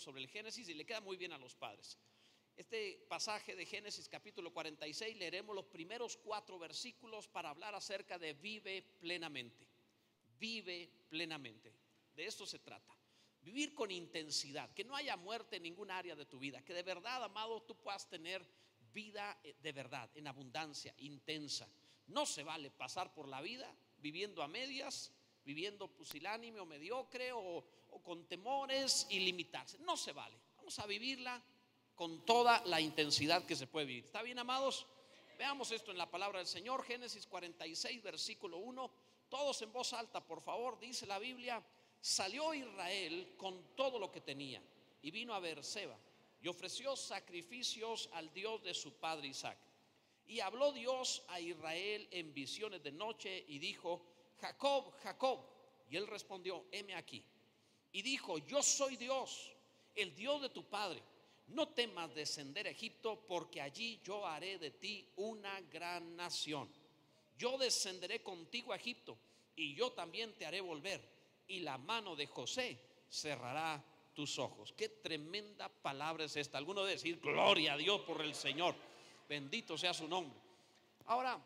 sobre el Génesis y le queda muy bien a los padres. Este pasaje de Génesis capítulo 46 leeremos los primeros cuatro versículos para hablar acerca de vive plenamente. Vive plenamente. De esto se trata. Vivir con intensidad, que no haya muerte en ningún área de tu vida, que de verdad, amado, tú puedas tener vida eh, de verdad, en abundancia, intensa. No se vale pasar por la vida viviendo a medias, viviendo pusilánime o mediocre o, con temores y limitarse. No se vale. Vamos a vivirla con toda la intensidad que se puede vivir. ¿Está bien, amados? Veamos esto en la palabra del Señor, Génesis 46, versículo 1. Todos en voz alta, por favor, dice la Biblia, salió Israel con todo lo que tenía y vino a Beerseba y ofreció sacrificios al Dios de su padre Isaac. Y habló Dios a Israel en visiones de noche y dijo, Jacob, Jacob. Y él respondió, heme aquí. Y dijo, yo soy Dios, el Dios de tu padre. No temas descender a Egipto, porque allí yo haré de ti una gran nación. Yo descenderé contigo a Egipto, y yo también te haré volver y la mano de José cerrará tus ojos. Qué tremenda palabra es esta. Alguno debe decir, gloria a Dios por el Señor. Bendito sea su nombre. Ahora,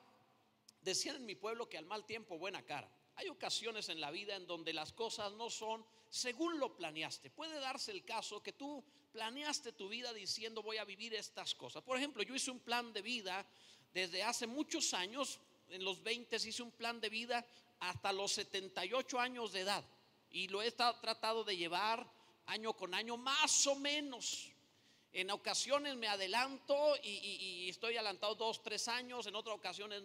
decían en mi pueblo que al mal tiempo buena cara. Hay ocasiones en la vida en donde las cosas no son según lo planeaste. Puede darse el caso que tú planeaste tu vida diciendo voy a vivir estas cosas. Por ejemplo, yo hice un plan de vida desde hace muchos años, en los 20 hice un plan de vida hasta los 78 años de edad y lo he tratado de llevar año con año, más o menos. En ocasiones me adelanto y, estoy adelantado dos, tres años, en otras ocasiones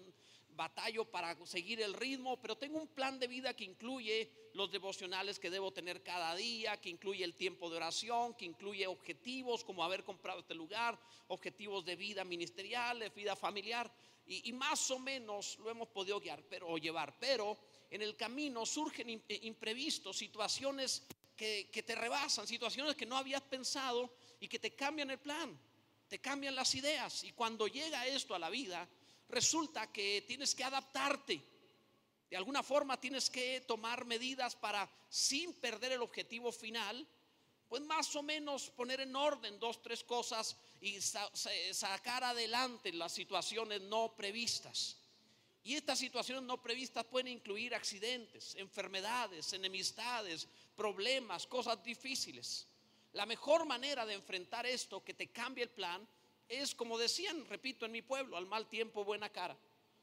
batallo para seguir el ritmo, pero tengo un plan de vida que incluye los devocionales que debo tener cada día, que incluye el tiempo de oración, que incluye objetivos como haber comprado este lugar, objetivos de vida ministerial, de vida familiar y, más o menos lo hemos podido guiar pero, o llevar, pero en el camino surgen eh, imprevistos, situaciones que, que te rebasan, situaciones que no habías pensado y que te cambian el plan, te cambian las ideas. Y cuando llega esto a la vida, resulta que tienes que adaptarte. De alguna forma tienes que tomar medidas para, sin perder el objetivo final, pues más o menos poner en orden dos, tres cosas y sacar adelante las situaciones no previstas. Y estas situaciones no previstas pueden incluir accidentes, enfermedades, enemistades, problemas, cosas difíciles. La mejor manera de enfrentar esto que te cambie el plan es, como decían, repito, en mi pueblo, al mal tiempo, buena cara.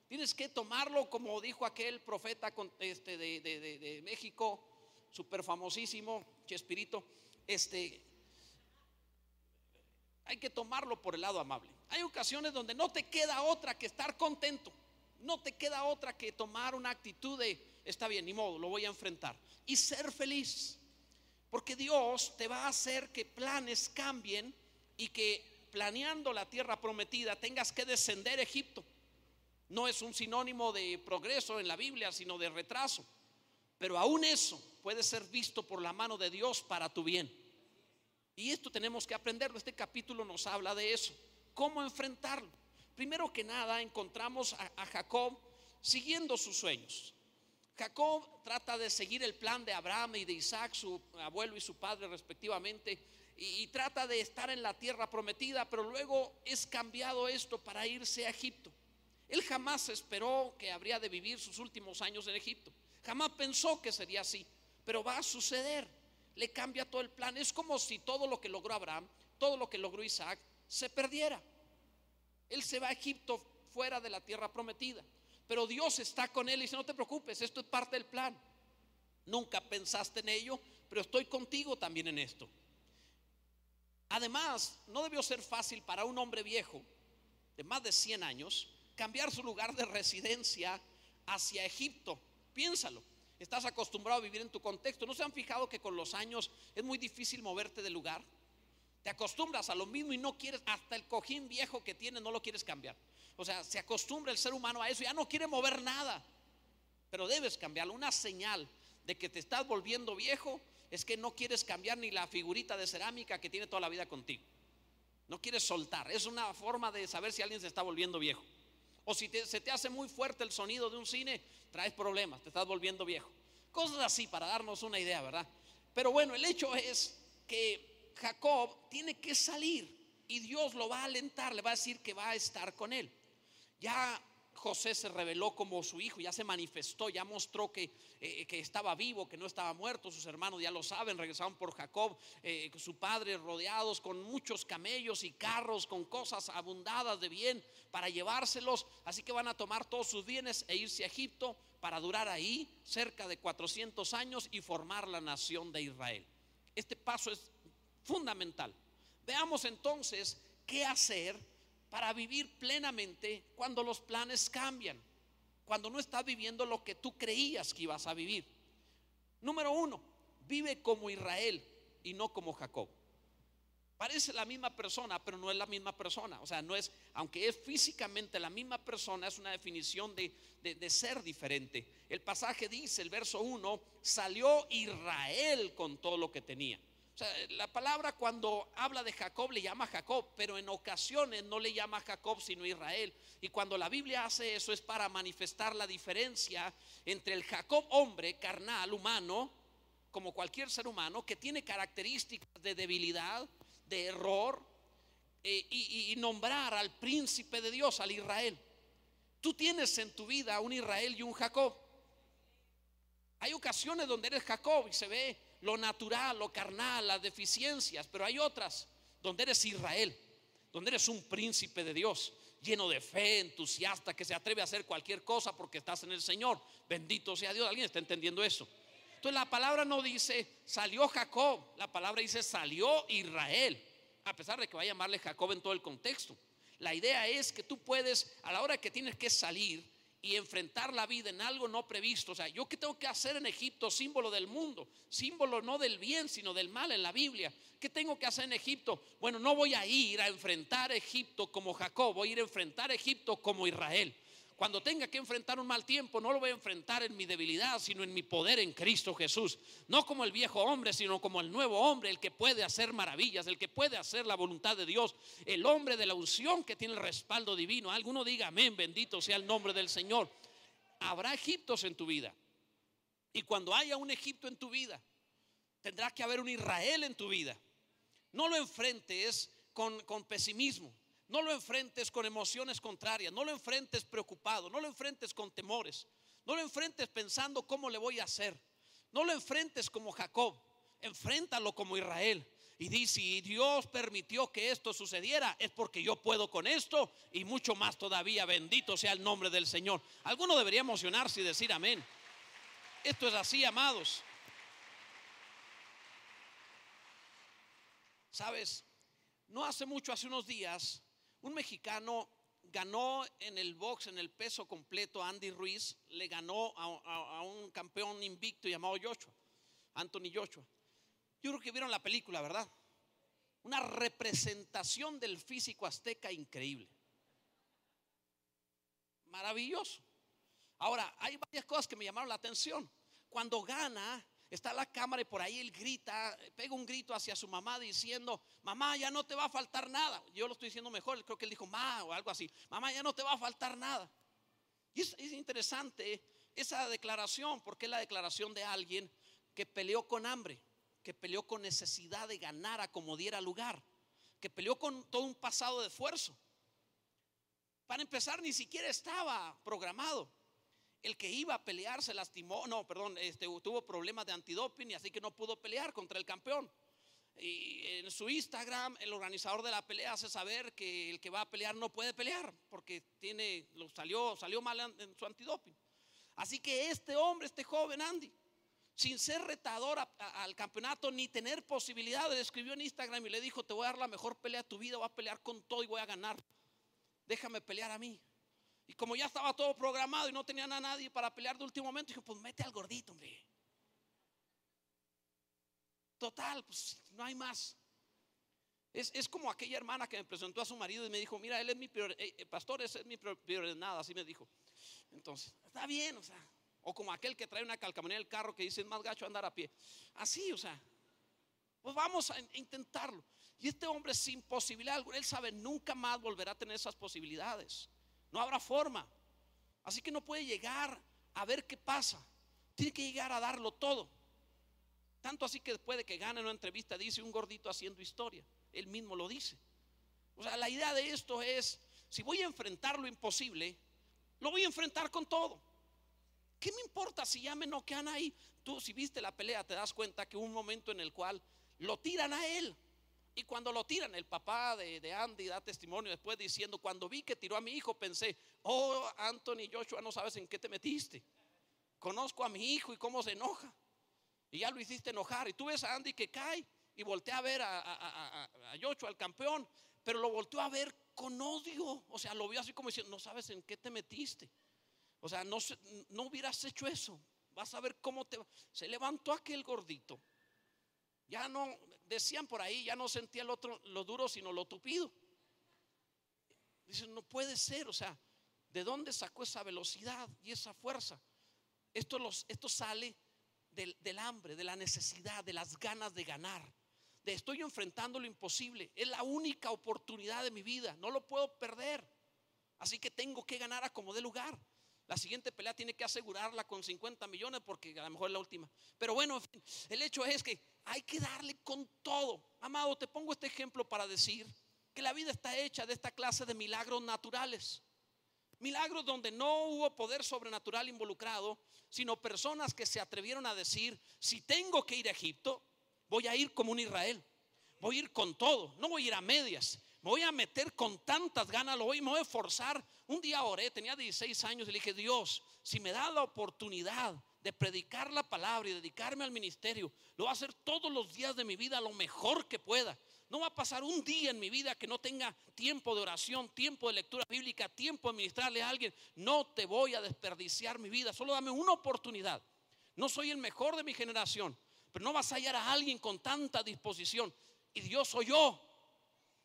Tienes que tomarlo como dijo aquel profeta este, de, de México, súper famosísimo, Chespirito este, hay que tomarlo por el lado amable. Hay ocasiones donde no te queda otra que estar contento. No te queda otra que tomar una actitud de, está bien, ni modo, lo voy a enfrentar. Y ser feliz. Porque Dios te va a hacer que planes cambien y que planeando la tierra prometida tengas que descender a Egipto. No es un sinónimo de progreso en la Biblia, sino de retraso. Pero aún eso puede ser visto por la mano de Dios para tu bien. Y esto tenemos que aprenderlo. Este capítulo nos habla de eso. ¿Cómo enfrentarlo? Primero que nada encontramos a, Jacob siguiendo sus sueños. Jacob trata de seguir el plan de Abraham y de Isaac, su abuelo y su padre respectivamente, y, trata de estar en la tierra prometida, pero luego es cambiado esto para irse a Egipto. Él jamás esperó que habría de vivir sus últimos años en Egipto. Jamás pensó que sería así, pero va a suceder. Le cambia todo el plan. Es como si todo lo que logró Abraham, todo lo que logró Isaac, se perdiera. Él se va a Egipto fuera de la tierra prometida. Pero Dios está con él y dice, no te preocupes, esto es parte del plan. Nunca pensaste en ello, pero estoy contigo también en esto. Además, no debió ser fácil para un hombre viejo de más de 100 años cambiar su lugar de residencia hacia Egipto Piénsalo. Estás acostumbrado a vivir en tu contexto. ¿No se han fijado que con los años es muy difícil moverte del lugar? Te acostumbras a lo mismo y no quieres, hasta el cojín viejo que tienes no lo quieres cambiar. O sea, se acostumbra el ser humano a eso, ya no quiere mover nada. Pero debes cambiarlo. Una señal de que te estás volviendo viejo es que no quieres cambiar ni la figurita de cerámica que tiene toda la vida contigo. No quieres soltar. Es una forma de saber si alguien se está volviendo viejo. O si se te hace muy fuerte el sonido de un cine, traes problemas, te estás volviendo viejo. Cosas así para darnos una idea, ¿verdad? Pero bueno, el hecho es que Jacob tiene que salir y Dios lo va a alentar, le va a decir que va a estar con él. Ya José se reveló como su hijo, ya se manifestó, ya mostró que, eh, que estaba vivo, que no estaba muerto. Sus hermanos ya lo saben, regresaron por Jacob, eh, su padre rodeados con muchos camellos y carros, con cosas abundadas de bien para llevárselos. Así que van a tomar todos sus bienes e irse a Egipto para durar ahí cerca de 400 años y formar la nación de Israel. Este paso es fundamental. Veamos entonces qué hacer para vivir plenamente cuando los planes cambian, cuando no estás viviendo lo que tú creías que ibas a vivir. Número uno, vive como Israel y no como Jacob. Parece la misma persona, pero no es la misma persona. O sea, no es, aunque es físicamente la misma persona, es una definición de, de ser diferente. El pasaje dice, el verso 1, salió Israel con todo lo que tenía la palabra cuando habla de Jacob le llama Jacob, pero en ocasiones no le llama Jacob sino Israel. Y cuando la Biblia hace eso es para manifestar la diferencia entre el Jacob hombre, carnal, humano, como cualquier ser humano, que tiene características de debilidad, de error, eh, y, y nombrar al príncipe de Dios, al Israel. Tú tienes en tu vida un Israel y un Jacob. Hay ocasiones donde eres Jacob y se ve lo natural, lo carnal, las deficiencias, pero hay otras donde eres Israel, donde eres un príncipe de Dios, lleno de fe, entusiasta, que se atreve a hacer cualquier cosa porque estás en el Señor. Bendito sea Dios. ¿Alguien está entendiendo eso? Entonces la palabra no dice salió Jacob, la palabra dice salió Israel, a pesar de que va a llamarle Jacob en todo el contexto. La idea es que tú puedes, a la hora que tienes que salir, y enfrentar la vida en algo no previsto. O sea, yo qué tengo que hacer en Egipto, símbolo del mundo, símbolo no del bien, sino del mal en la Biblia. ¿Qué tengo que hacer en Egipto? Bueno, no voy a ir a enfrentar Egipto como Jacob, voy a ir a enfrentar Egipto como Israel. Cuando tenga que enfrentar un mal tiempo, no lo voy a enfrentar en mi debilidad, sino en mi poder en Cristo Jesús. No como el viejo hombre, sino como el nuevo hombre, el que puede hacer maravillas, el que puede hacer la voluntad de Dios, el hombre de la unción que tiene el respaldo divino. Alguno diga amén, bendito sea el nombre del Señor. Habrá Egiptos en tu vida. Y cuando haya un Egipto en tu vida, tendrá que haber un Israel en tu vida. No lo enfrentes con, con pesimismo. No lo enfrentes con emociones contrarias, no lo enfrentes preocupado, no lo enfrentes con temores, no lo enfrentes pensando cómo le voy a hacer. No lo enfrentes como Jacob, enfréntalo como Israel. Y dice, si Dios permitió que esto sucediera, es porque yo puedo con esto y mucho más todavía. Bendito sea el nombre del Señor. Alguno debería emocionarse y decir amén. Esto es así, amados. Sabes, no hace mucho, hace unos días, un mexicano ganó en el box, en el peso completo, Andy Ruiz, le ganó a, un campeón invicto llamado Joshua, Anthony Joshua. Yo creo que vieron la película, ¿verdad? Una representación del físico azteca increíble. Maravilloso. Ahora, hay varias cosas que me llamaron la atención. Cuando gana, está la cámara y por ahí él grita, pega un grito hacia su mamá diciendo, mamá, ya no te va a faltar nada. Yo lo estoy diciendo mejor, creo que él dijo, ma o algo así, mamá, ya no te va a faltar nada. Y es, es interesante esa declaración, porque es la declaración de alguien que peleó con hambre, que peleó con necesidad de ganar a como diera lugar, que peleó con todo un pasado de esfuerzo. Para empezar, ni siquiera estaba programado el que iba a pelear se lastimó, no, perdón, este, tuvo problemas de antidoping y así que no pudo pelear contra el campeón. Y en su Instagram el organizador de la pelea hace saber que el que va a pelear no puede pelear porque tiene, lo salió, salió mal en su antidoping. Así que este hombre, este joven Andy, sin ser retador al campeonato ni tener posibilidades, escribió en Instagram y le dijo, te voy a dar la mejor pelea de tu vida, voy a pelear con todo y voy a ganar. Déjame pelear a mí. Y como ya estaba todo programado y no tenían a nadie para pelear de último momento, dije, pues mete al gordito, hombre. Total, pues no hay más. Es, como aquella hermana que me presentó a su marido y me dijo, mira, él es mi prior, eh, eh, pastor, ese es mi prioridad, así me dijo. Entonces, está bien, o sea, o como aquel que trae una calcamonía en el carro que dice, es más gacho andar a pie. Así, o sea, pues vamos a intentarlo. Y este hombre sin posibilidad, él sabe, nunca más volverá a tener esas posibilidades. No habrá forma. Así que no puede llegar a ver qué pasa. Tiene que llegar a darlo todo. Tanto así que después de que gana una entrevista dice un gordito haciendo historia. Él mismo lo dice. O sea, la idea de esto es, si voy a enfrentar lo imposible, lo voy a enfrentar con todo. ¿Qué me importa si ya me noquean ahí? Tú si viste la pelea te das cuenta que hubo un momento en el cual lo tiran a él. Y cuando lo tiran, el papá de, Andy da testimonio después diciendo, cuando vi que tiró a mi hijo, pensé, oh, Anthony Joshua, no sabes en qué te metiste. Conozco a mi hijo y cómo se enoja. Y ya lo hiciste enojar. Y tú ves a Andy que cae y voltea a ver a, a, a, Joshua, al campeón, pero lo volteó a ver con odio. O sea, lo vio así como diciendo, no sabes en qué te metiste. O sea, no, no hubieras hecho eso. Vas a ver cómo te... Se levantó aquel gordito. Ya no, decían por ahí, ya no sentía el otro lo duro, sino lo tupido. Dicen, no puede ser, o sea, ¿de dónde sacó esa velocidad y esa fuerza? Esto, los, esto sale del, del hambre, de la necesidad, de las ganas de ganar. De estoy enfrentando lo imposible. Es la única oportunidad de mi vida. No lo puedo perder. Así que tengo que ganar a como de lugar. La siguiente pelea tiene que asegurarla con 50 millones porque a lo mejor es la última. Pero bueno, el hecho es que hay que darle con todo. Amado, te pongo este ejemplo para decir que la vida está hecha de esta clase de milagros naturales. Milagros donde no hubo poder sobrenatural involucrado, sino personas que se atrevieron a decir, si tengo que ir a Egipto, voy a ir como un Israel. Voy a ir con todo, no voy a ir a medias. Me voy a meter con tantas ganas, lo voy, me voy a forzar. Un día oré, tenía 16 años y le dije, Dios, si me da la oportunidad de predicar la palabra y dedicarme al ministerio, lo voy a hacer todos los días de mi vida lo mejor que pueda. No va a pasar un día en mi vida que no tenga tiempo de oración, tiempo de lectura bíblica, tiempo de ministrarle a alguien. No te voy a desperdiciar mi vida, solo dame una oportunidad. No soy el mejor de mi generación, pero no vas a hallar a alguien con tanta disposición. Y Dios soy yo.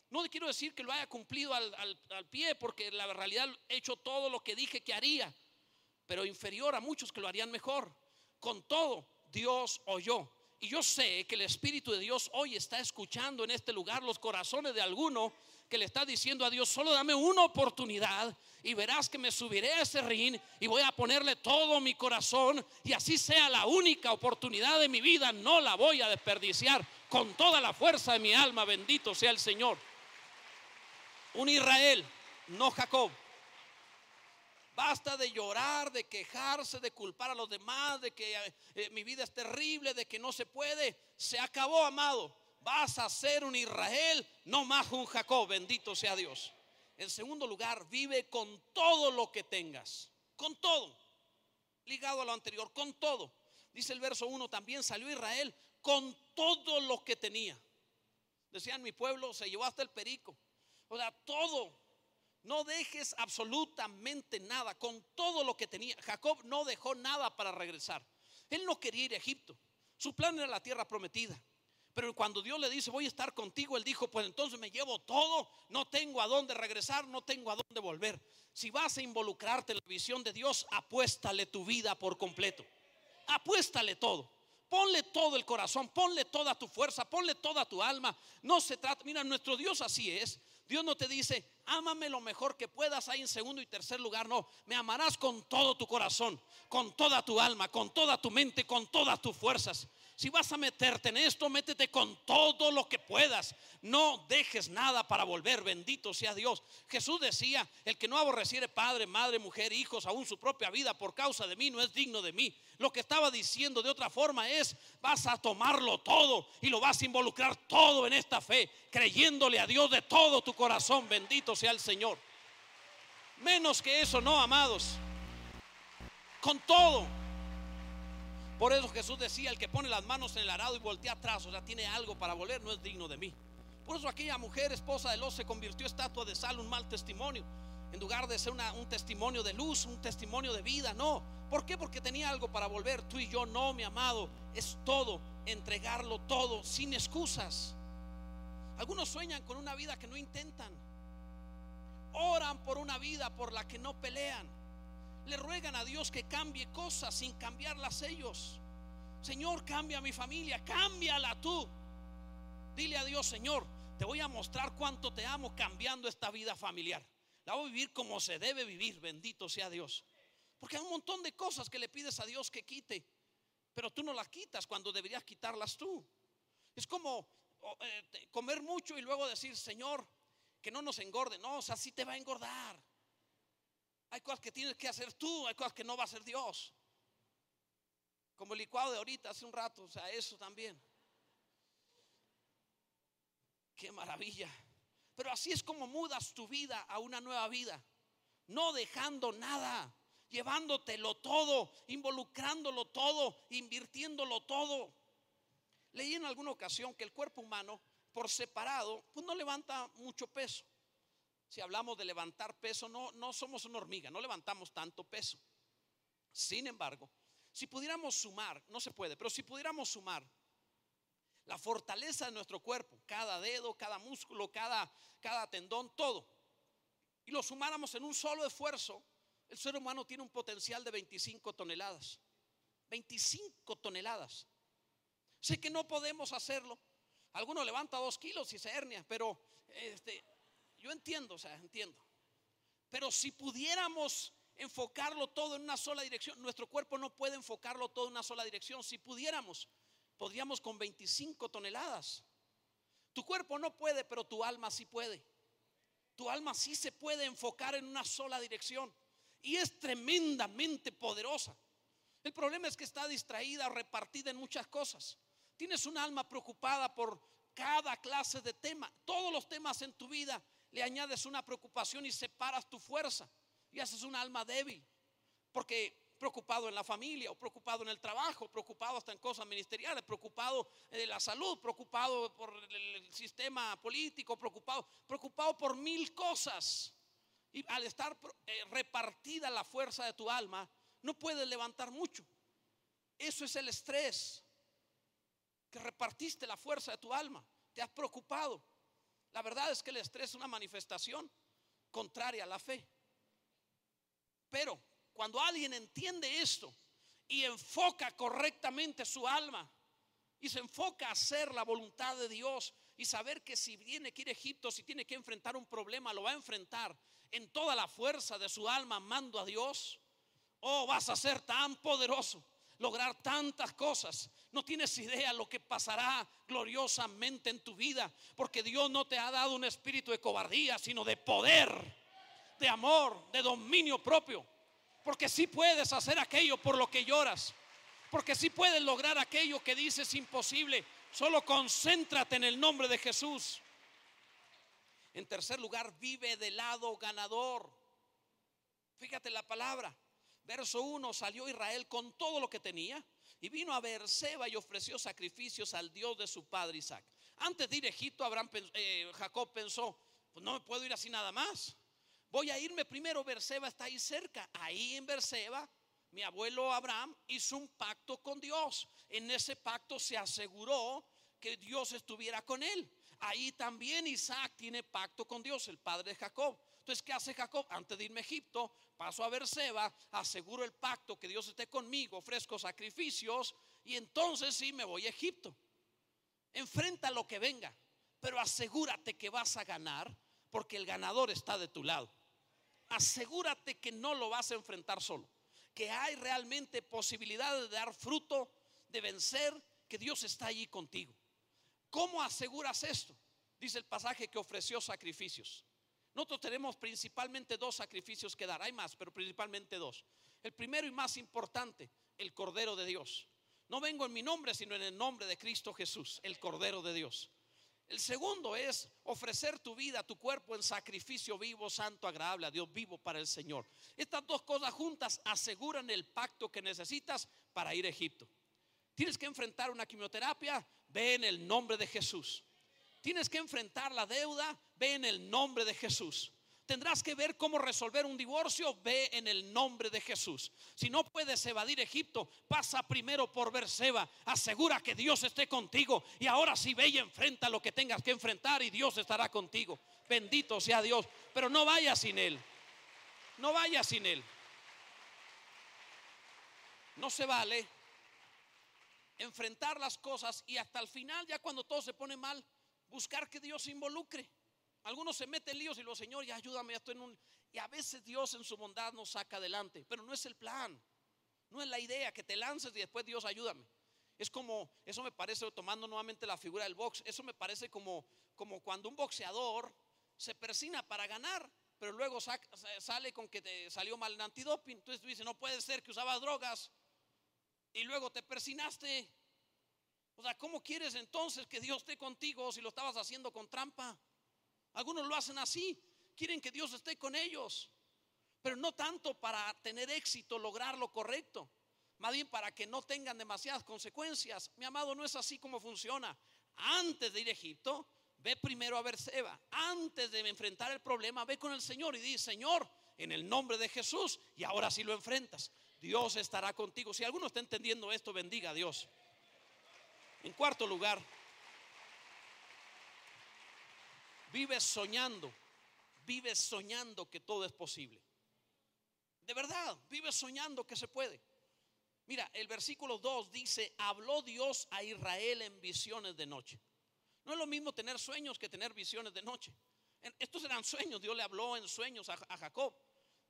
No quiero decir que lo haya cumplido al, al pie, porque la realidad he hecho todo lo que dije que haría pero inferior a muchos que lo harían mejor. Con todo, Dios oyó. Y yo sé que el Espíritu de Dios hoy está escuchando en este lugar los corazones de alguno que le está diciendo a Dios, solo dame una oportunidad y verás que me subiré a ese ring y voy a ponerle todo mi corazón y así sea la única oportunidad de mi vida, no la voy a desperdiciar con toda la fuerza de mi alma, bendito sea el Señor. Un Israel, no Jacob. Basta de llorar, de quejarse, de culpar a los demás, de que eh, mi vida es terrible, de que no se puede. Se acabó, amado. Vas a ser un Israel, no más un Jacob, bendito sea Dios. En segundo lugar, vive con todo lo que tengas, con todo, ligado a lo anterior, con todo. Dice el verso 1, también salió Israel con todo lo que tenía. Decían, mi pueblo se llevó hasta el perico. O sea, todo no dejes absolutamente nada con todo lo que tenía. Jacob no dejó nada para regresar. Él no quería ir a Egipto. Su plan era la tierra prometida. Pero cuando Dios le dice, voy a estar contigo, él dijo, pues entonces me llevo todo, no tengo a dónde regresar, no tengo a dónde volver. Si vas a involucrarte en la visión de Dios, apuéstale tu vida por completo. Apuéstale todo. Ponle todo el corazón, ponle toda tu fuerza, ponle toda tu alma. No se trata, mira, nuestro Dios así es. Dios no te dice, ámame lo mejor que puedas ahí en segundo y tercer lugar. No, me amarás con todo tu corazón, con toda tu alma, con toda tu mente, con todas tus fuerzas. Si vas a meterte en esto, métete con todo lo que puedas. No dejes nada para volver. Bendito sea Dios. Jesús decía, el que no aborreciere padre, madre, mujer, hijos, aún su propia vida por causa de mí, no es digno de mí. Lo que estaba diciendo de otra forma es, vas a tomarlo todo y lo vas a involucrar todo en esta fe, creyéndole a Dios de todo tu corazón. Bendito sea el Señor. Menos que eso, no, amados. Con todo por eso Jesús decía, el que pone las manos en el arado y voltea atrás, o sea, tiene algo para volver, no es digno de mí. Por eso aquella mujer, esposa de Lot, se convirtió estatua de sal, un mal testimonio. En lugar de ser un testimonio de luz, un testimonio de vida, no. ¿Por qué? Porque tenía algo para volver. Tú y yo no, mi amado. Es todo, entregarlo todo, sin excusas. Algunos sueñan con una vida que no intentan. Oran por una vida por la que no pelean le ruegan a Dios que cambie cosas sin cambiarlas ellos. Señor, cambia mi familia, cámbiala tú. Dile a Dios, Señor, te voy a mostrar cuánto te amo cambiando esta vida familiar. La voy a vivir como se debe vivir, bendito sea Dios. Porque hay un montón de cosas que le pides a Dios que quite. pero tú no las quitas cuando deberías quitarlas tú. Es como eh, comer mucho y luego decir, Señor, que no nos engorde. No, o sea, sí te va a engordar. Hay cosas que tienes que hacer tú, hay cosas que no va a hacer Dios. Como el licuado de ahorita, hace un rato, o sea, eso también. Qué maravilla. Pero así es como mudas tu vida a una nueva vida. No dejando nada, llevándotelo todo, involucrándolo todo, invirtiéndolo todo. Leí en alguna ocasión que el cuerpo humano, por separado, pues no levanta mucho peso. Si hablamos de levantar peso, no, no somos una hormiga, no levantamos tanto peso. Sin embargo, si pudiéramos sumar, no se puede, pero si pudiéramos sumar la fortaleza de nuestro cuerpo, cada dedo, cada músculo, cada, cada tendón, todo, y lo sumáramos en un solo esfuerzo, el ser humano tiene un potencial de 25 toneladas. 25 toneladas. Sé que no podemos hacerlo. Alguno levanta dos kilos y se hernia, pero este, yo entiendo, o sea, entiendo. Pero si pudiéramos enfocarlo todo en una sola dirección, nuestro cuerpo no puede enfocarlo todo en una sola dirección. Si pudiéramos, podríamos con 25 toneladas. Tu cuerpo no puede, pero tu alma sí puede. Tu alma sí se puede enfocar en una sola dirección y es tremendamente poderosa. El problema es que está distraída, repartida en muchas cosas. Tienes un alma preocupada por cada clase de tema. Todos los temas en tu vida le añades una preocupación y separas tu fuerza y haces un alma débil. Porque preocupado en la familia, o preocupado en el trabajo, preocupado hasta en cosas ministeriales, preocupado de la salud, preocupado por el sistema político, preocupado, preocupado por mil cosas. Y al estar eh, repartida la fuerza de tu alma, no puedes levantar mucho. Eso es el estrés que repartiste la fuerza de tu alma, te has preocupado. La verdad es que el estrés es una manifestación contraria a la fe. Pero cuando alguien entiende esto y enfoca correctamente su alma y se enfoca a hacer la voluntad de Dios y saber que si viene que ir a Egipto, si tiene que enfrentar un problema, lo va a enfrentar en toda la fuerza de su alma, amando a Dios. Oh, vas a ser tan poderoso lograr tantas cosas. No tienes idea lo que pasará gloriosamente en tu vida, porque Dios no te ha dado un espíritu de cobardía, sino de poder, de amor, de dominio propio. Porque si puedes hacer aquello por lo que lloras, porque si puedes lograr aquello que dices imposible. Solo concéntrate en el nombre de Jesús. En tercer lugar, vive del lado ganador. Fíjate la palabra. Verso 1, salió Israel con todo lo que tenía y vino a Seba y ofreció sacrificios al Dios de su padre Isaac. Antes de ir a Egipto, Abraham, eh, Jacob pensó, pues no me puedo ir así nada más. Voy a irme primero, Berseba está ahí cerca. Ahí en Berseba, mi abuelo Abraham hizo un pacto con Dios. En ese pacto se aseguró que Dios estuviera con él. Ahí también Isaac tiene pacto con Dios, el padre de Jacob. Entonces, ¿qué hace Jacob? Antes de irme a Egipto, paso a Berseba, aseguro el pacto, que Dios esté conmigo, ofrezco sacrificios y entonces sí me voy a Egipto. Enfrenta lo que venga, pero asegúrate que vas a ganar porque el ganador está de tu lado. Asegúrate que no lo vas a enfrentar solo, que hay realmente posibilidad de dar fruto, de vencer, que Dios está allí contigo. ¿Cómo aseguras esto? Dice el pasaje que ofreció sacrificios. Nosotros tenemos principalmente dos sacrificios que dar. Hay más, pero principalmente dos. El primero y más importante, el Cordero de Dios. No vengo en mi nombre, sino en el nombre de Cristo Jesús, el Cordero de Dios. El segundo es ofrecer tu vida, tu cuerpo en sacrificio vivo, santo, agradable a Dios, vivo para el Señor. Estas dos cosas juntas aseguran el pacto que necesitas para ir a Egipto. Tienes que enfrentar una quimioterapia, ve en el nombre de Jesús. Tienes que enfrentar la deuda, ve en el nombre de Jesús. Tendrás que ver cómo resolver un divorcio, ve en el nombre de Jesús. Si no puedes evadir Egipto, pasa primero por Berseba, asegura que Dios esté contigo y ahora sí ve y enfrenta lo que tengas que enfrentar y Dios estará contigo. Bendito sea Dios, pero no vayas sin él. No vayas sin él. No se vale enfrentar las cosas y hasta el final, ya cuando todo se pone mal, buscar que Dios se involucre. Algunos se meten líos y los Señor, ya ayúdame, estoy en un... Y a veces Dios en su bondad nos saca adelante, pero no es el plan. No es la idea que te lances y después Dios ayúdame. Es como, eso me parece, tomando nuevamente la figura del box, eso me parece como, como cuando un boxeador se persina para ganar, pero luego sale con que te salió mal el antidoping. Entonces tú dices, no puede ser que usabas drogas y luego te persinaste. O sea, ¿cómo quieres entonces que Dios esté contigo si lo estabas haciendo con trampa? Algunos lo hacen así, quieren que Dios esté con ellos, pero no tanto para tener éxito, lograr lo correcto, más bien para que no tengan demasiadas consecuencias. Mi amado, no es así como funciona. Antes de ir a Egipto, ve primero a Berseba. Antes de enfrentar el problema, ve con el Señor y di, Señor, en el nombre de Jesús, y ahora sí lo enfrentas. Dios estará contigo. Si alguno está entendiendo esto, bendiga a Dios. En cuarto lugar, vives soñando, vives soñando que todo es posible. De verdad, vives soñando que se puede. Mira, el versículo 2 dice, habló Dios a Israel en visiones de noche. No es lo mismo tener sueños que tener visiones de noche. Estos eran sueños, Dios le habló en sueños a, Jacob,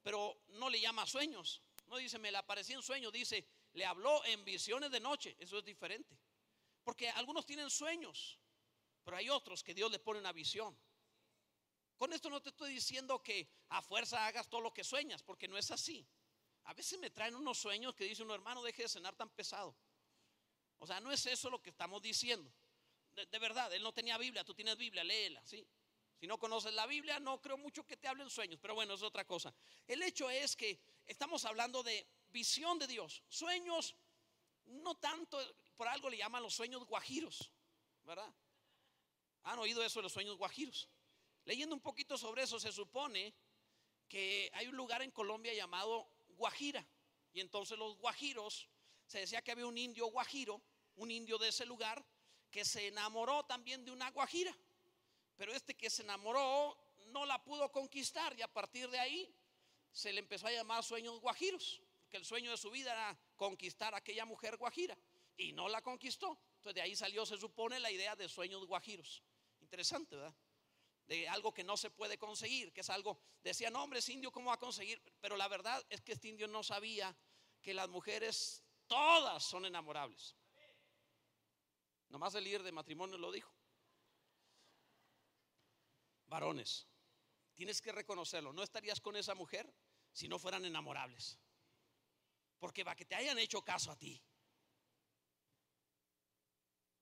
pero no le llama sueños. No dice, me le apareció en sueños, dice, le habló en visiones de noche. Eso es diferente. Porque algunos tienen sueños, pero hay otros que Dios le pone una visión. Con esto no te estoy diciendo que a fuerza hagas todo lo que sueñas, porque no es así. A veces me traen unos sueños que dice un hermano, deje de cenar tan pesado. O sea, no es eso lo que estamos diciendo. De, verdad, él no tenía Biblia, tú tienes Biblia, léela, ¿sí? Si no conoces la Biblia, no creo mucho que te hablen sueños, pero bueno, es otra cosa. El hecho es que estamos hablando de visión de Dios. Sueños, no tanto, por algo le llaman los sueños guajiros, ¿verdad? ¿Han oído eso de los sueños guajiros? Leyendo un poquito sobre eso, se supone que hay un lugar en Colombia llamado Guajira. Y entonces los guajiros, se decía que había un indio guajiro, un indio de ese lugar, que se enamoró también de una guajira. Pero este que se enamoró no la pudo conquistar y a partir de ahí se le empezó a llamar sueños guajiros, porque el sueño de su vida era conquistar a aquella mujer guajira y no la conquistó. Entonces de ahí salió, se supone, la idea de sueños guajiros. Interesante, ¿verdad? De algo que no se puede conseguir, que es algo, decía no hombre, es indio, ¿cómo va a conseguir? Pero la verdad es que este indio no sabía que las mujeres todas son enamorables. Nomás el líder de matrimonio lo dijo. Varones, tienes que reconocerlo, no estarías con esa mujer si no fueran enamorables. Porque va que te hayan hecho caso a ti.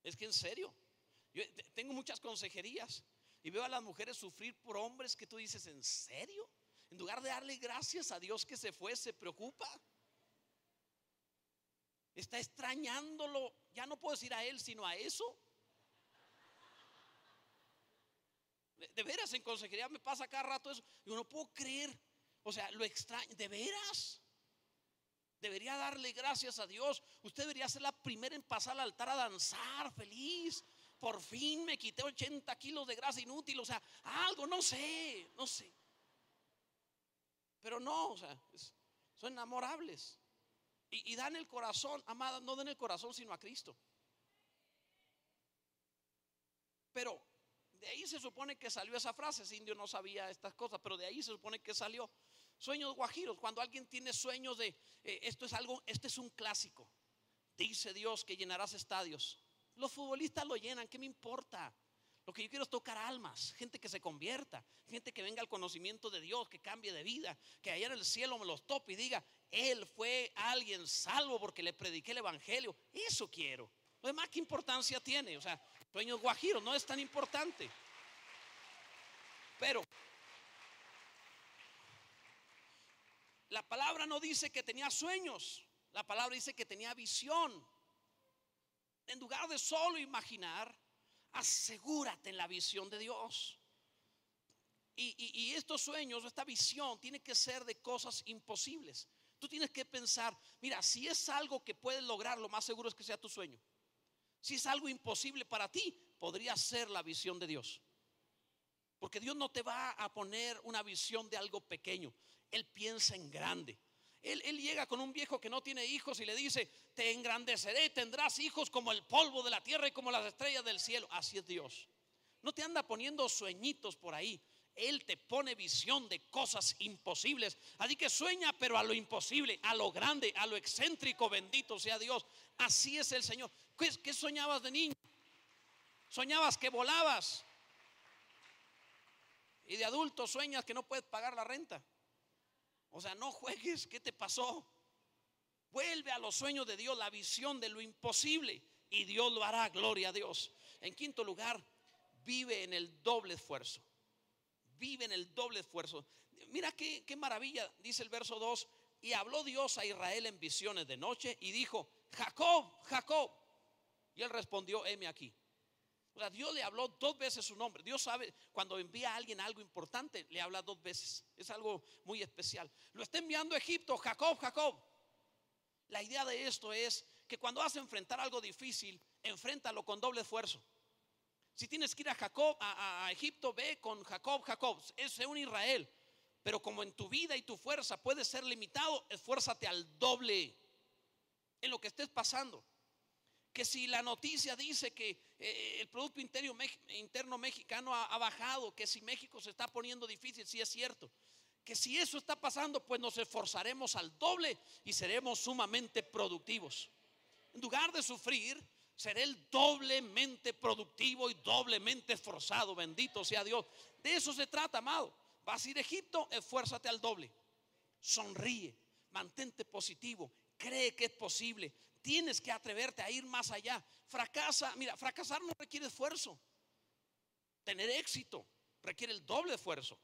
Es que en serio, yo tengo muchas consejerías y veo a las mujeres sufrir por hombres que tú dices, ¿en serio? En lugar de darle gracias a Dios que se fue, se preocupa. Está extrañándolo. Ya no puedo decir a él, sino a eso. De, veras, en consejería me pasa cada rato eso. Yo no puedo creer. O sea, lo extraño. De veras. Debería darle gracias a Dios. Usted debería ser la primera en pasar al altar a danzar feliz por fin me quité 80 kilos de grasa inútil, o sea, algo, no sé, no sé. Pero no, o sea, son enamorables. Y, dan el corazón, amada, no dan el corazón sino a Cristo. Pero de ahí se supone que salió esa frase, ese indio no sabía estas cosas, pero de ahí se supone que salió. Sueños guajiros, cuando alguien tiene sueños de, eh, esto es algo, este es un clásico. Dice Dios que llenarás estadios. Los futbolistas lo llenan, ¿qué me importa? Lo que yo quiero es tocar almas, gente que se convierta, gente que venga al conocimiento de Dios, que cambie de vida, que allá en el cielo me los tope y diga, Él fue alguien salvo porque le prediqué el Evangelio. Eso quiero. Lo demás, ¿qué importancia tiene? O sea, sueños guajiros no es tan importante. Pero la palabra no dice que tenía sueños, la palabra dice que tenía visión en lugar de solo imaginar, asegúrate en la visión de Dios. Y, estos sueños, esta visión, tiene que ser de cosas imposibles. Tú tienes que pensar, mira, si es algo que puedes lograr, lo más seguro es que sea tu sueño. Si es algo imposible para ti, podría ser la visión de Dios. Porque Dios no te va a poner una visión de algo pequeño. Él piensa en grande. Él, llega con un viejo que no tiene hijos y le dice, te engrandeceré, tendrás hijos como el polvo de la tierra y como las estrellas del cielo. Así es Dios. No te anda poniendo sueñitos por ahí. Él te pone visión de cosas imposibles. Así que sueña, pero a lo imposible, a lo grande, a lo excéntrico, bendito sea Dios. Así es el Señor. ¿Qué, qué soñabas de niño? Soñabas que volabas. Y de adulto sueñas que no puedes pagar la renta. O sea, no juegues, ¿qué te pasó? Vuelve a los sueños de Dios, la visión de lo imposible. Y Dios lo hará, gloria a Dios. En quinto lugar, vive en el doble esfuerzo. Vive en el doble esfuerzo. Mira qué, qué maravilla, dice el verso 2. Y habló Dios a Israel en visiones de noche y dijo, Jacob, Jacob. Y él respondió, heme aquí. Dios le habló dos veces su nombre. Dios sabe, cuando envía a alguien algo importante, le habla dos veces. Es algo muy especial. Lo está enviando a Egipto, Jacob, Jacob. La idea de esto es que cuando vas a enfrentar algo difícil, enfréntalo con doble esfuerzo. Si tienes que ir a Jacob, a Egipto, ve con Jacob, Jacob. Es un Israel. Pero como en tu vida y tu fuerza puede ser limitado, esfuérzate al doble en lo que estés pasando que si la noticia dice que eh, el Producto Interno, Mexicano ha, bajado, que si México se está poniendo difícil, sí es cierto. Que si eso está pasando, pues nos esforzaremos al doble y seremos sumamente productivos. En lugar de sufrir, seré el doblemente productivo y doblemente esforzado. Bendito sea Dios. De eso se trata, amado. Vas a ir a Egipto, esfuérzate al doble. Sonríe, mantente positivo, cree que es posible, tienes que atreverte a ir más allá. Fracasa, mira, fracasar no requiere esfuerzo. Tener éxito requiere el doble esfuerzo.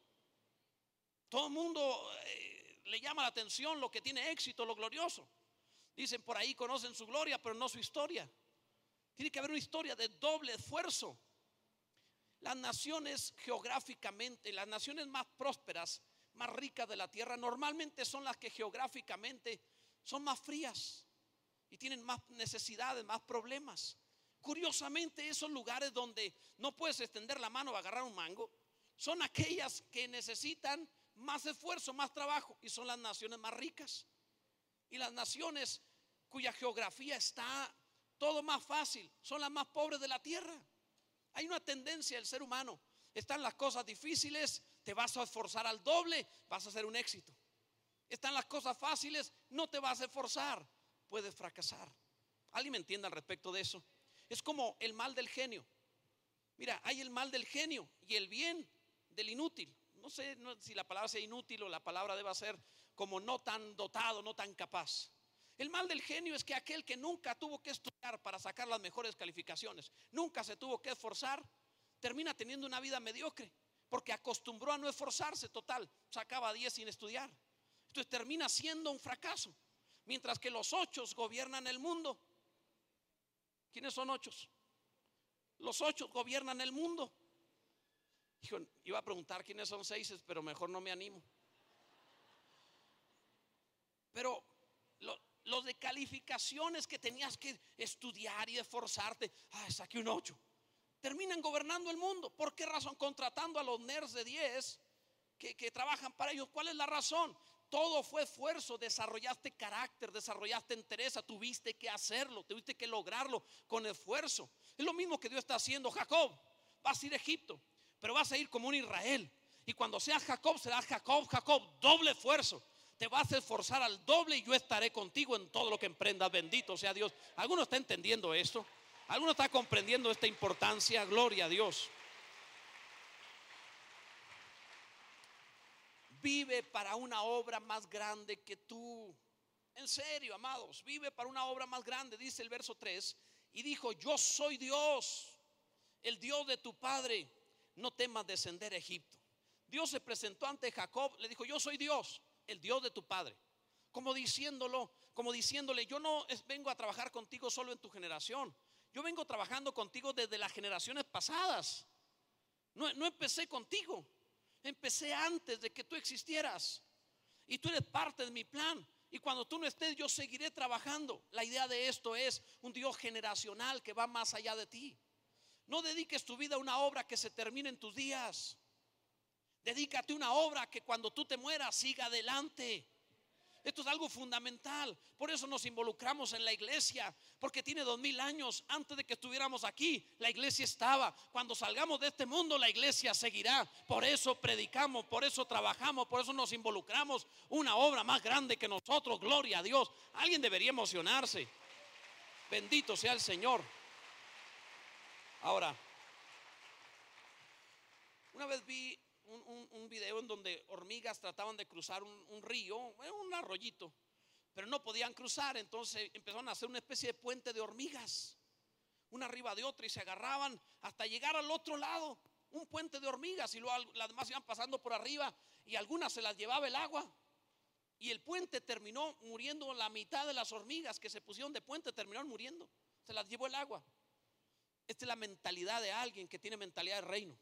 Todo el mundo eh, le llama la atención lo que tiene éxito, lo glorioso. Dicen por ahí conocen su gloria, pero no su historia. Tiene que haber una historia de doble esfuerzo. Las naciones geográficamente, las naciones más prósperas, más ricas de la tierra, normalmente son las que geográficamente son más frías y tienen más necesidades, más problemas. Curiosamente, esos lugares donde no puedes extender la mano a agarrar un mango, son aquellas que necesitan más esfuerzo, más trabajo, y son las naciones más ricas. Y las naciones cuya geografía está todo más fácil, son las más pobres de la tierra. Hay una tendencia del ser humano. Están las cosas difíciles, te vas a esforzar al doble, vas a ser un éxito. Están las cosas fáciles, no te vas a esforzar, puedes fracasar. ¿Alguien me entiende al respecto de eso? Es como el mal del genio. Mira, hay el mal del genio y el bien del inútil. No sé si la palabra sea inútil o la palabra deba ser como no tan dotado, no tan capaz. El mal del genio es que aquel que nunca tuvo que estudiar para sacar las mejores calificaciones, nunca se tuvo que esforzar, termina teniendo una vida mediocre, porque acostumbró a no esforzarse total, sacaba 10 sin estudiar. Entonces termina siendo un fracaso mientras que los ocho gobiernan el mundo. ¿Quiénes son ocho? Los ocho gobiernan el mundo. iba a preguntar quiénes son seis, pero mejor no me animo. Pero los de calificaciones que tenías que estudiar y esforzarte, ah, saqué un ocho. Terminan gobernando el mundo. ¿Por qué razón? Contratando a los nerds de 10 que, que trabajan para ellos. ¿Cuál es la razón? Todo fue esfuerzo, desarrollaste carácter, desarrollaste entereza, tuviste que hacerlo, tuviste que lograrlo con esfuerzo. Es lo mismo que Dios está haciendo. Jacob, vas a ir a Egipto, pero vas a ir como un Israel. Y cuando seas Jacob, serás Jacob, Jacob, doble esfuerzo. Te vas a esforzar al doble y yo estaré contigo en todo lo que emprendas. Bendito sea Dios. ¿Alguno está entendiendo esto? ¿Alguno está comprendiendo esta importancia? Gloria a Dios. Vive para una obra más grande que tú. En serio, amados, vive para una obra más grande, dice el verso 3. Y dijo, yo soy Dios, el Dios de tu padre. No temas descender a Egipto. Dios se presentó ante Jacob, le dijo, yo soy Dios, el Dios de tu padre. Como diciéndolo, como diciéndole, yo no vengo a trabajar contigo solo en tu generación. Yo vengo trabajando contigo desde las generaciones pasadas. No, no empecé contigo. Empecé antes de que tú existieras. Y tú eres parte de mi plan. Y cuando tú no estés, yo seguiré trabajando. La idea de esto es un Dios generacional que va más allá de ti. No dediques tu vida a una obra que se termine en tus días. Dedícate a una obra que cuando tú te mueras siga adelante. Esto es algo fundamental. Por eso nos involucramos en la iglesia. Porque tiene dos mil años. Antes de que estuviéramos aquí, la iglesia estaba. Cuando salgamos de este mundo, la iglesia seguirá. Por eso predicamos, por eso trabajamos, por eso nos involucramos. Una obra más grande que nosotros. Gloria a Dios. Alguien debería emocionarse. Bendito sea el Señor. Ahora, una vez vi un, video en donde hormigas trataban de cruzar un, río, un arroyito, pero no podían cruzar, entonces empezaron a hacer una especie de puente de hormigas, una arriba de otra, y se agarraban hasta llegar al otro lado, un puente de hormigas, y luego las demás iban pasando por arriba, y algunas se las llevaba el agua. Y el puente terminó muriendo, la mitad de las hormigas que se pusieron de puente terminaron muriendo. Se las llevó el agua. Esta es la mentalidad de alguien que tiene mentalidad de reino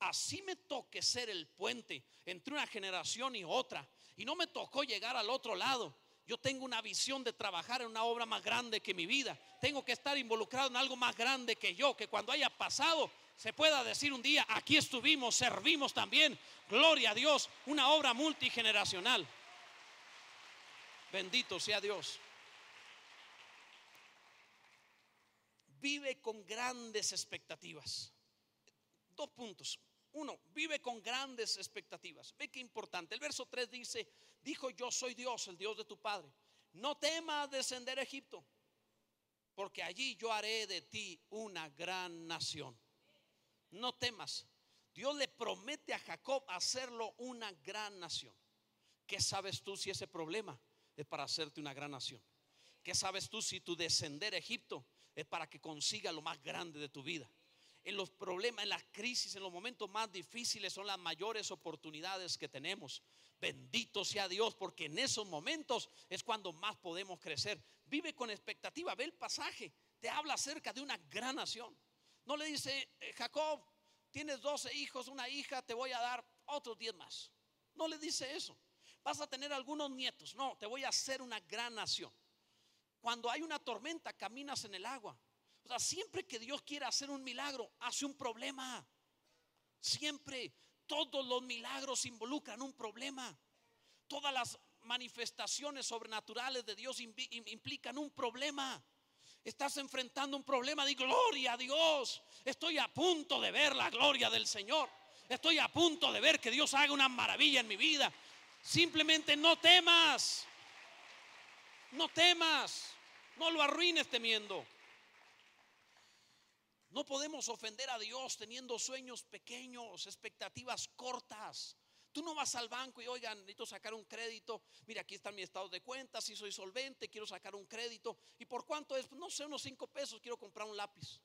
así me toque ser el puente entre una generación y otra, y no me tocó llegar al otro lado. Yo tengo una visión de trabajar en una obra más grande que mi vida. Tengo que estar involucrado en algo más grande que yo, que cuando haya pasado se pueda decir un día, aquí estuvimos, servimos también, gloria a Dios, una obra multigeneracional. Bendito sea Dios. Vive con grandes expectativas. Dos puntos. Uno, vive con grandes expectativas. Ve qué importante. El verso 3 dice, dijo yo soy Dios, el Dios de tu Padre. No temas descender a Egipto, porque allí yo haré de ti una gran nación. No temas. Dios le promete a Jacob hacerlo una gran nación. ¿Qué sabes tú si ese problema es para hacerte una gran nación? ¿Qué sabes tú si tu descender a Egipto es para que consiga lo más grande de tu vida? En los problemas, en las crisis, en los momentos más difíciles son las mayores oportunidades que tenemos. Bendito sea Dios, porque en esos momentos es cuando más podemos crecer. Vive con expectativa, ve el pasaje, te habla acerca de una gran nación. No le dice, eh, Jacob, tienes 12 hijos, una hija, te voy a dar otros 10 más. No le dice eso. Vas a tener algunos nietos. No, te voy a hacer una gran nación. Cuando hay una tormenta, caminas en el agua. O sea, siempre que Dios quiere hacer un milagro, hace un problema. Siempre, todos los milagros involucran un problema. Todas las manifestaciones sobrenaturales de Dios implican un problema. Estás enfrentando un problema de gloria a Dios. Estoy a punto de ver la gloria del Señor. Estoy a punto de ver que Dios haga una maravilla en mi vida. Simplemente no temas. No temas. No lo arruines temiendo. No podemos ofender a Dios teniendo sueños pequeños, expectativas cortas. Tú no vas al banco y oigan, necesito sacar un crédito. Mira, aquí está mi estado de cuenta. Si soy solvente, quiero sacar un crédito. ¿Y por cuánto es? No sé, unos cinco pesos. Quiero comprar un lápiz.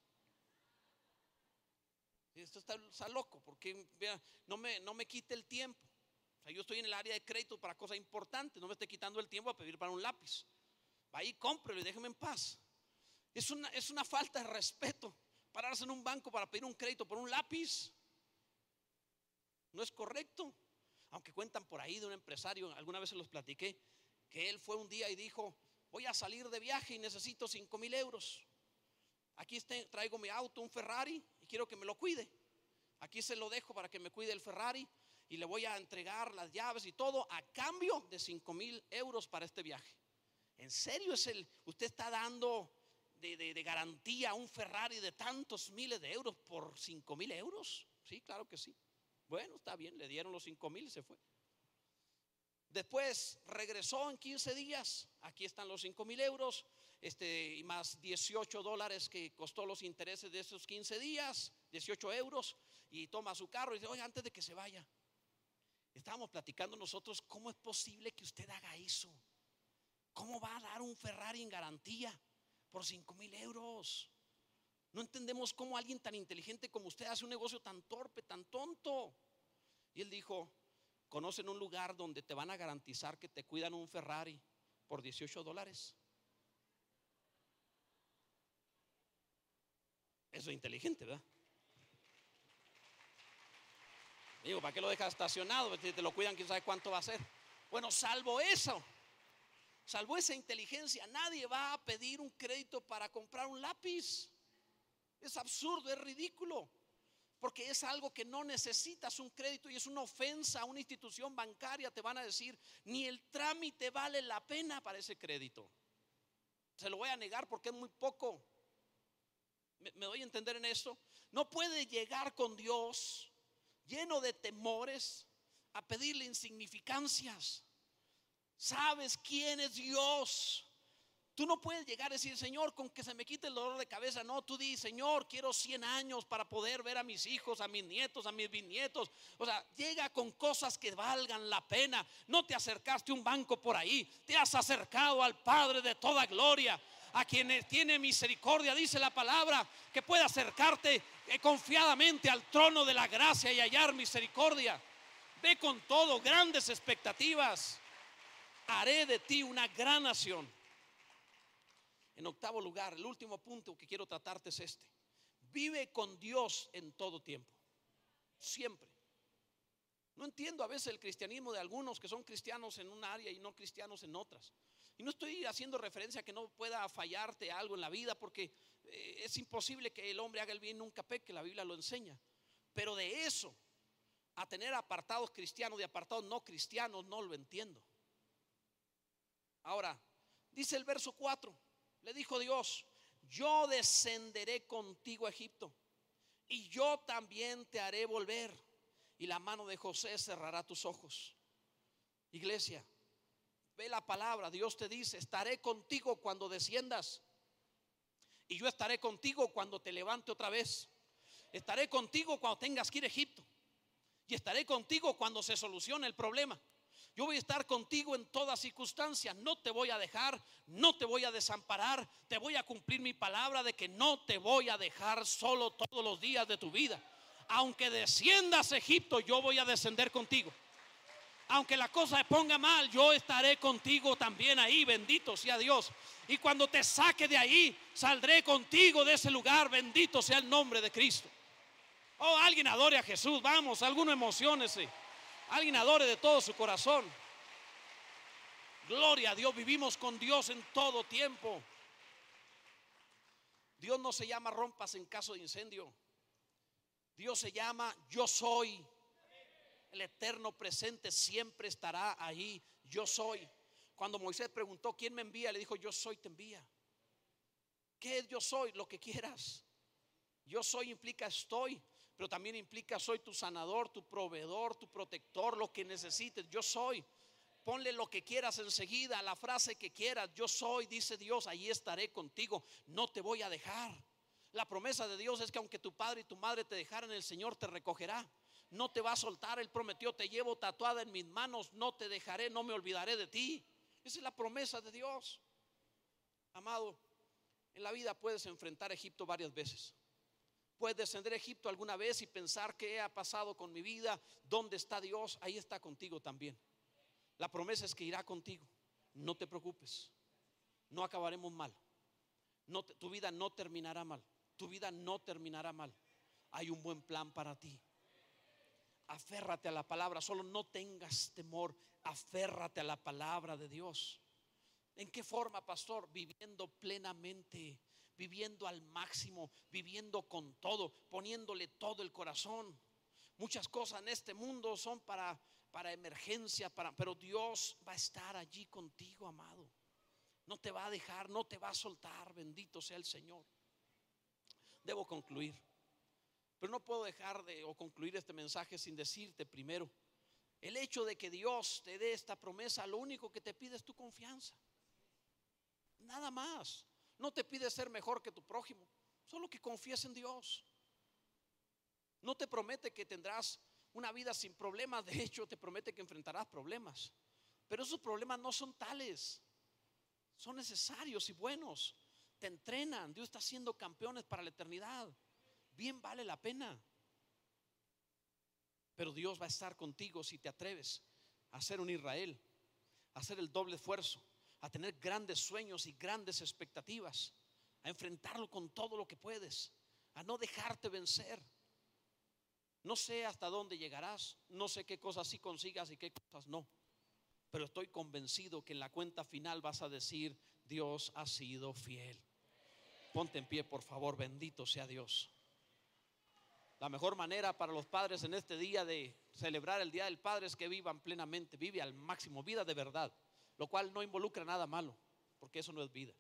Esto está, loco porque no, me, no me quite el tiempo. O sea, yo estoy en el área de crédito para cosas importantes. No me esté quitando el tiempo a pedir para un lápiz. Va ahí, cómprelo y déjeme en paz. Es una, es una falta de respeto pararse en un banco para pedir un crédito por un lápiz. No es correcto. Aunque cuentan por ahí de un empresario, alguna vez se los platiqué, que él fue un día y dijo, voy a salir de viaje y necesito 5 mil euros. Aquí traigo mi auto, un Ferrari, y quiero que me lo cuide. Aquí se lo dejo para que me cuide el Ferrari y le voy a entregar las llaves y todo a cambio de 5 mil euros para este viaje. ¿En serio es el, usted está dando de, garantía un Ferrari de tantos miles de euros por 5 mil euros? Sí, claro que sí. Bueno, está bien, le dieron los 5 mil y se fue. Después regresó en 15 días. Aquí están los 5 mil euros este, y más 18 dólares que costó los intereses de esos 15 días, 18 euros. Y toma su carro y dice: Oye, antes de que se vaya, estábamos platicando nosotros: ¿Cómo es posible que usted haga eso? ¿Cómo va a dar un Ferrari en garantía? Por 5 mil euros. No entendemos cómo alguien tan inteligente como usted hace un negocio tan torpe, tan tonto. Y él dijo, conocen un lugar donde te van a garantizar que te cuidan un Ferrari por 18 dólares. Eso es inteligente, ¿verdad? Digo, ¿para qué lo dejas estacionado? Si te lo cuidan, quién sabe cuánto va a ser. Bueno, salvo eso, salvo esa inteligencia, nadie va a pedir un crédito para comprar un lápiz. Es absurdo, es ridículo. porque es algo que no necesitas un crédito y es una ofensa a una institución bancaria. Te van a decir, ni el trámite vale la pena para ese crédito. Se lo voy a negar porque es muy poco. ¿Me, doy a entender en esto? No puede llegar con Dios lleno de temores a pedirle insignificancias. ¿Sabes quién es Dios? Tú no puedes llegar a decir, Señor, con que se me quite el dolor de cabeza. No, tú di, Señor, quiero 100 años para poder ver a mis hijos, a mis nietos, a mis bisnietos. O sea, llega con cosas que valgan la pena. No te acercaste a un banco por ahí. Te has acercado al Padre de toda gloria. A quien tiene misericordia, dice la palabra, que puede acercarte eh, confiadamente al trono de la gracia y hallar misericordia. Ve con todo, grandes expectativas. Haré de ti una gran nación en octavo lugar, el último punto que quiero tratarte es este. Vive con Dios en todo tiempo. Siempre. No entiendo a veces el cristianismo de algunos que son cristianos en un área y no cristianos en otras. Y no estoy haciendo referencia a que no pueda fallarte algo en la vida porque eh, es imposible que el hombre haga el bien nunca peque, la Biblia lo enseña. Pero de eso a tener apartados cristianos y apartados no cristianos no lo entiendo. Ahora, dice el verso 4, le dijo Dios, yo descenderé contigo a Egipto y yo también te haré volver y la mano de José cerrará tus ojos. Iglesia, ve la palabra, Dios te dice, estaré contigo cuando desciendas y yo estaré contigo cuando te levante otra vez. Estaré contigo cuando tengas que ir a Egipto y estaré contigo cuando se solucione el problema. Yo voy a estar contigo en todas circunstancias. No te voy a dejar, no te voy a desamparar. Te voy a cumplir mi palabra de que no te voy a dejar solo todos los días de tu vida. Aunque desciendas a Egipto, yo voy a descender contigo. Aunque la cosa se ponga mal, yo estaré contigo también ahí. Bendito sea Dios. Y cuando te saque de ahí, saldré contigo de ese lugar. Bendito sea el nombre de Cristo. Oh, alguien adore a Jesús. Vamos, alguno emocionese. Alguien adore de todo su corazón. Gloria a Dios, vivimos con Dios en todo tiempo. Dios no se llama rompas en caso de incendio. Dios se llama yo soy. El eterno presente siempre estará ahí. Yo soy. Cuando Moisés preguntó, ¿quién me envía? Le dijo, yo soy, te envía. ¿Qué es yo soy? Lo que quieras. Yo soy implica estoy pero también implica soy tu sanador, tu proveedor, tu protector, lo que necesites. Yo soy. Ponle lo que quieras enseguida, la frase que quieras. Yo soy, dice Dios, ahí estaré contigo. No te voy a dejar. La promesa de Dios es que aunque tu padre y tu madre te dejaran, el Señor te recogerá. No te va a soltar. Él prometió, te llevo tatuada en mis manos, no te dejaré, no me olvidaré de ti. Esa es la promesa de Dios. Amado, en la vida puedes enfrentar a Egipto varias veces. Puedes descender a Egipto alguna vez y pensar qué ha pasado con mi vida, dónde está Dios, ahí está contigo también. La promesa es que irá contigo. No te preocupes. No acabaremos mal. No tu vida no terminará mal. Tu vida no terminará mal. Hay un buen plan para ti. Aférrate a la palabra. Solo no tengas temor. Aférrate a la palabra de Dios. ¿En qué forma, pastor? Viviendo plenamente viviendo al máximo, viviendo con todo, poniéndole todo el corazón. Muchas cosas en este mundo son para, para emergencia, para, pero Dios va a estar allí contigo, amado. No te va a dejar, no te va a soltar, bendito sea el Señor. Debo concluir, pero no puedo dejar de o concluir este mensaje sin decirte primero, el hecho de que Dios te dé esta promesa, lo único que te pide es tu confianza. Nada más. No te pide ser mejor que tu prójimo, solo que confíes en Dios. No te promete que tendrás una vida sin problemas, de hecho te promete que enfrentarás problemas. Pero esos problemas no son tales, son necesarios y buenos. Te entrenan, Dios está haciendo campeones para la eternidad. Bien vale la pena. Pero Dios va a estar contigo si te atreves a ser un Israel, a hacer el doble esfuerzo a tener grandes sueños y grandes expectativas, a enfrentarlo con todo lo que puedes, a no dejarte vencer. No sé hasta dónde llegarás, no sé qué cosas sí consigas y qué cosas no, pero estoy convencido que en la cuenta final vas a decir, Dios ha sido fiel. Ponte en pie, por favor, bendito sea Dios. La mejor manera para los padres en este día de celebrar el Día del Padre es que vivan plenamente, vive al máximo, vida de verdad, lo cual no involucra nada malo, porque eso no es vida.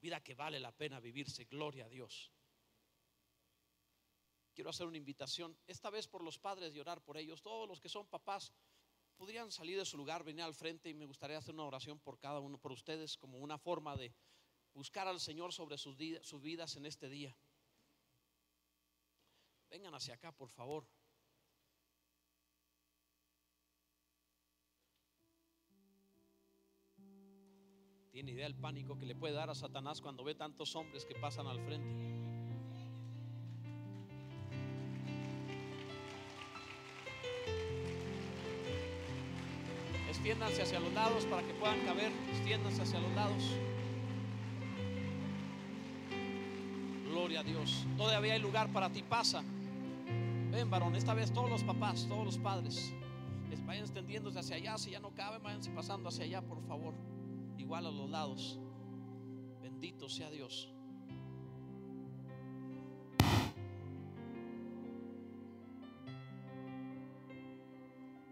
Vida que vale la pena vivirse, gloria a Dios. Quiero hacer una invitación, esta vez por los padres y orar por ellos. Todos los que son papás podrían salir de su lugar, venir al frente y me gustaría hacer una oración por cada uno, por ustedes, como una forma de buscar al Señor sobre sus, sus vidas en este día. Vengan hacia acá, por favor. Tiene idea el pánico que le puede dar a Satanás cuando ve tantos hombres que pasan al frente. Extiéndanse hacia los lados para que puedan caber. Extiéndanse hacia los lados. Gloria a Dios. Todavía hay lugar para ti. Pasa. Ven, varón. Esta vez todos los papás, todos los padres. Vayan extendiéndose hacia allá. Si ya no caben, váyanse pasando hacia allá, por favor. Igual a los lados. Bendito sea Dios.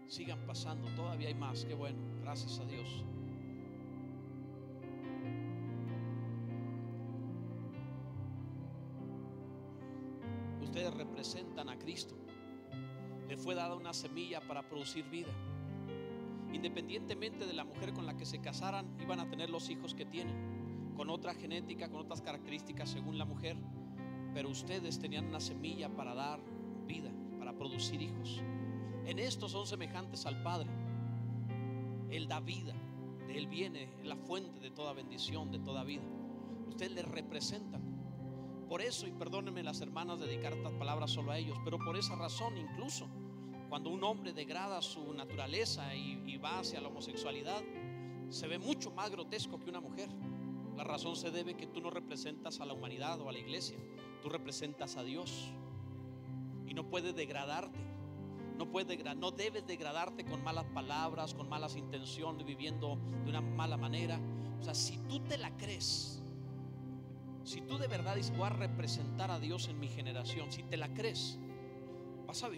Sigan pasando, todavía hay más, qué bueno, gracias a Dios. Ustedes representan a Cristo. Le fue dada una semilla para producir vida. Independientemente de la mujer con la que se casaran, iban a tener los hijos que tienen, con otra genética, con otras características según la mujer. Pero ustedes tenían una semilla para dar vida, para producir hijos. En esto son semejantes al Padre. Él da vida, de Él viene la fuente de toda bendición, de toda vida. Ustedes le representan. Por eso, y perdónenme las hermanas dedicar estas palabras solo a ellos, pero por esa razón incluso, cuando un hombre degrada su naturaleza y, va hacia la homosexualidad, se ve mucho más grotesco que una mujer. La razón se debe que tú no representas a la humanidad o a la iglesia, tú representas a Dios y no puedes degradarte. No, no debes degradarte con malas palabras, con malas intenciones, viviendo de una mala manera. O sea, si tú te la crees, si tú de verdad dices, a representar a Dios en mi generación, si te la crees, vas a vivir.